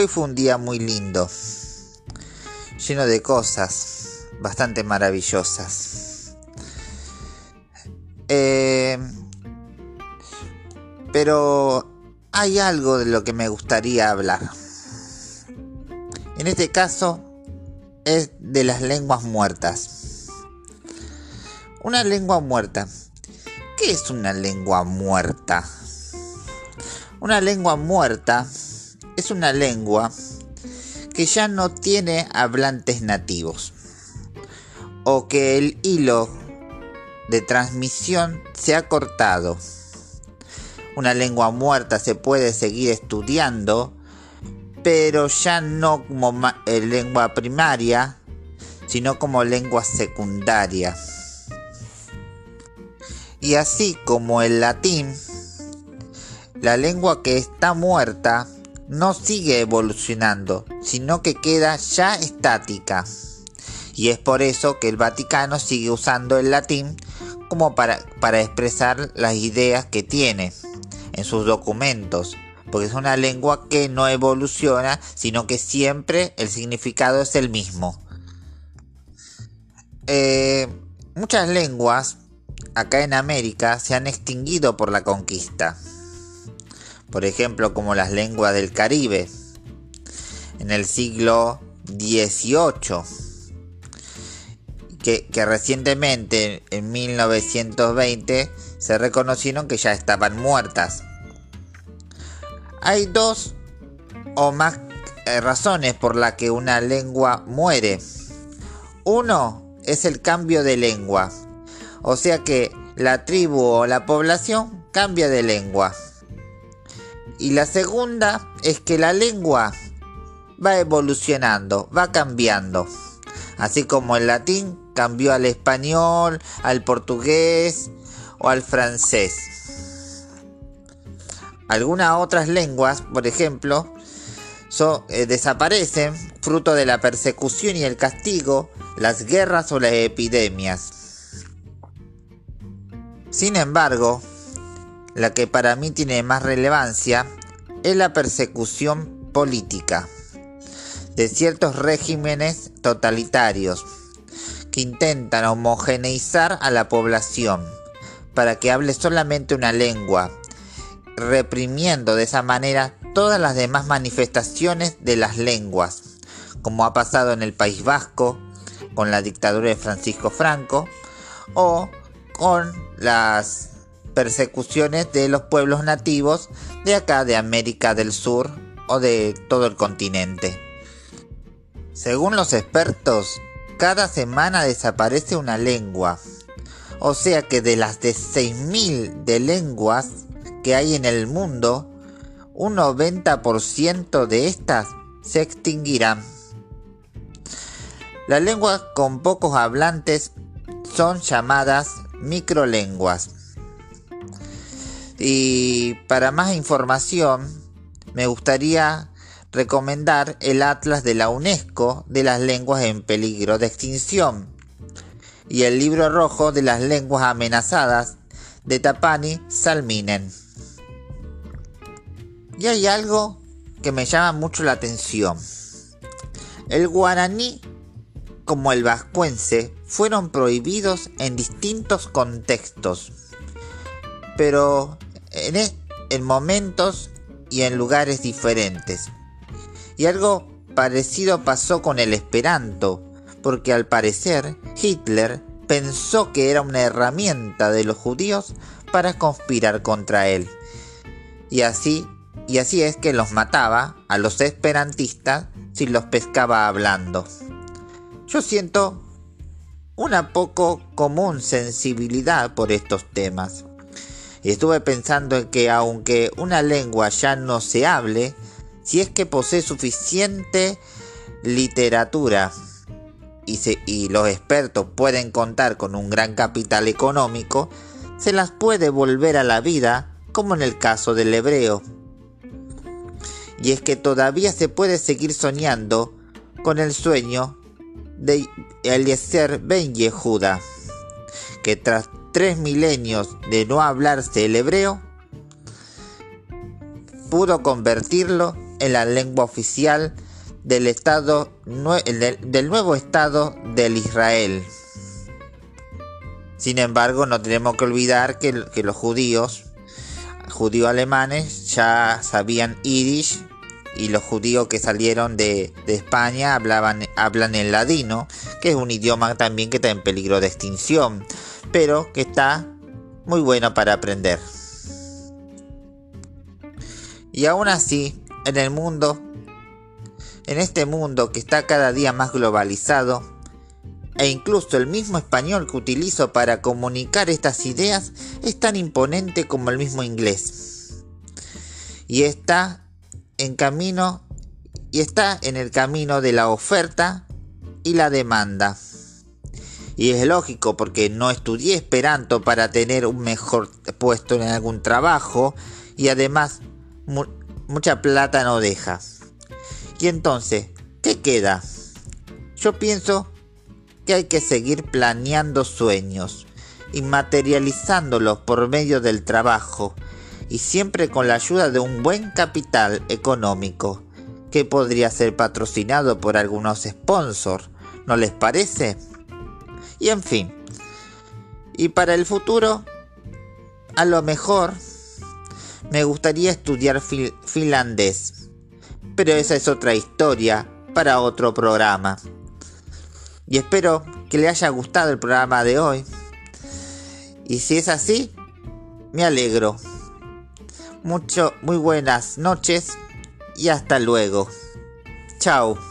Hoy fue un día muy lindo, lleno de cosas bastante maravillosas. Eh, pero hay algo de lo que me gustaría hablar. En este caso es de las lenguas muertas. Una lengua muerta. ¿Qué es una lengua muerta? Una lengua muerta es una lengua que ya no tiene hablantes nativos o que el hilo de transmisión se ha cortado. Una lengua muerta se puede seguir estudiando, pero ya no como eh, lengua primaria, sino como lengua secundaria. Y así como el latín, la lengua que está muerta no sigue evolucionando, sino que queda ya estática. Y es por eso que el Vaticano sigue usando el latín como para, para expresar las ideas que tiene en sus documentos, porque es una lengua que no evoluciona, sino que siempre el significado es el mismo. Eh, muchas lenguas acá en América se han extinguido por la conquista por ejemplo como las lenguas del Caribe en el siglo XVIII, que, que recientemente en 1920 se reconocieron que ya estaban muertas. Hay dos o más eh, razones por las que una lengua muere. Uno es el cambio de lengua, o sea que la tribu o la población cambia de lengua. Y la segunda es que la lengua va evolucionando, va cambiando. Así como el latín cambió al español, al portugués o al francés. Algunas otras lenguas, por ejemplo, eh, desaparecen fruto de la persecución y el castigo, las guerras o las epidemias. Sin embargo, la que para mí tiene más relevancia es la persecución política de ciertos regímenes totalitarios que intentan homogeneizar a la población para que hable solamente una lengua, reprimiendo de esa manera todas las demás manifestaciones de las lenguas, como ha pasado en el País Vasco con la dictadura de Francisco Franco o con las persecuciones de los pueblos nativos de acá de América del Sur o de todo el continente. Según los expertos, cada semana desaparece una lengua. O sea que de las de 6.000 de lenguas que hay en el mundo, un 90% de estas se extinguirán. Las lenguas con pocos hablantes son llamadas microlenguas. Y para más información, me gustaría recomendar el Atlas de la UNESCO de las lenguas en peligro de extinción y el libro rojo de las lenguas amenazadas de Tapani Salminen. Y hay algo que me llama mucho la atención. El guaraní como el vascuense fueron prohibidos en distintos contextos, pero en, momentos y en lugares diferentes. Y algo parecido pasó con el esperanto, porque al parecer Hitler pensó que era una herramienta de los judíos para conspirar contra él. Y así, y así es que los mataba a los esperantistas si los pescaba hablando. Yo siento una poco común sensibilidad por estos temas. Estuve pensando en que aunque una lengua ya no se hable, si es que posee suficiente literatura y, y los expertos pueden contar con un gran capital económico, se las puede volver a la vida, como en el caso del hebreo. Y es que todavía se puede seguir soñando con el sueño de Eliezer Ben Yehuda, que tras tres milenios de no hablarse el hebreo, pudo convertirlo en la lengua oficial del, estado, del nuevo Estado del Israel. Sin embargo, no tenemos que olvidar que, los judíos, judíos alemanes, ya sabían yiddish y los judíos que salieron de, España hablaban, hablan el ladino, que es un idioma también que está en peligro de extinción, pero que está muy bueno para aprender. Y aún así, en el mundo, en este mundo que está cada día más globalizado, e incluso el mismo español que utilizo para comunicar estas ideas es tan imponente como el mismo inglés. Y está en camino y está en el camino de la oferta y la demanda. Y es lógico porque no estudié esperanto para tener un mejor puesto en algún trabajo y además mucha plata no deja. Y entonces, ¿qué queda? Yo pienso que hay que seguir planeando sueños y materializándolos por medio del trabajo y siempre con la ayuda de un buen capital económico que podría ser patrocinado por algunos sponsors, ¿no les parece? Y en fin, y para el futuro, a lo mejor me gustaría estudiar finlandés, pero esa es otra historia para otro programa. Y espero que le haya gustado el programa de hoy. Y si es así, me alegro. Mucho, muy buenas noches y hasta luego. Chao.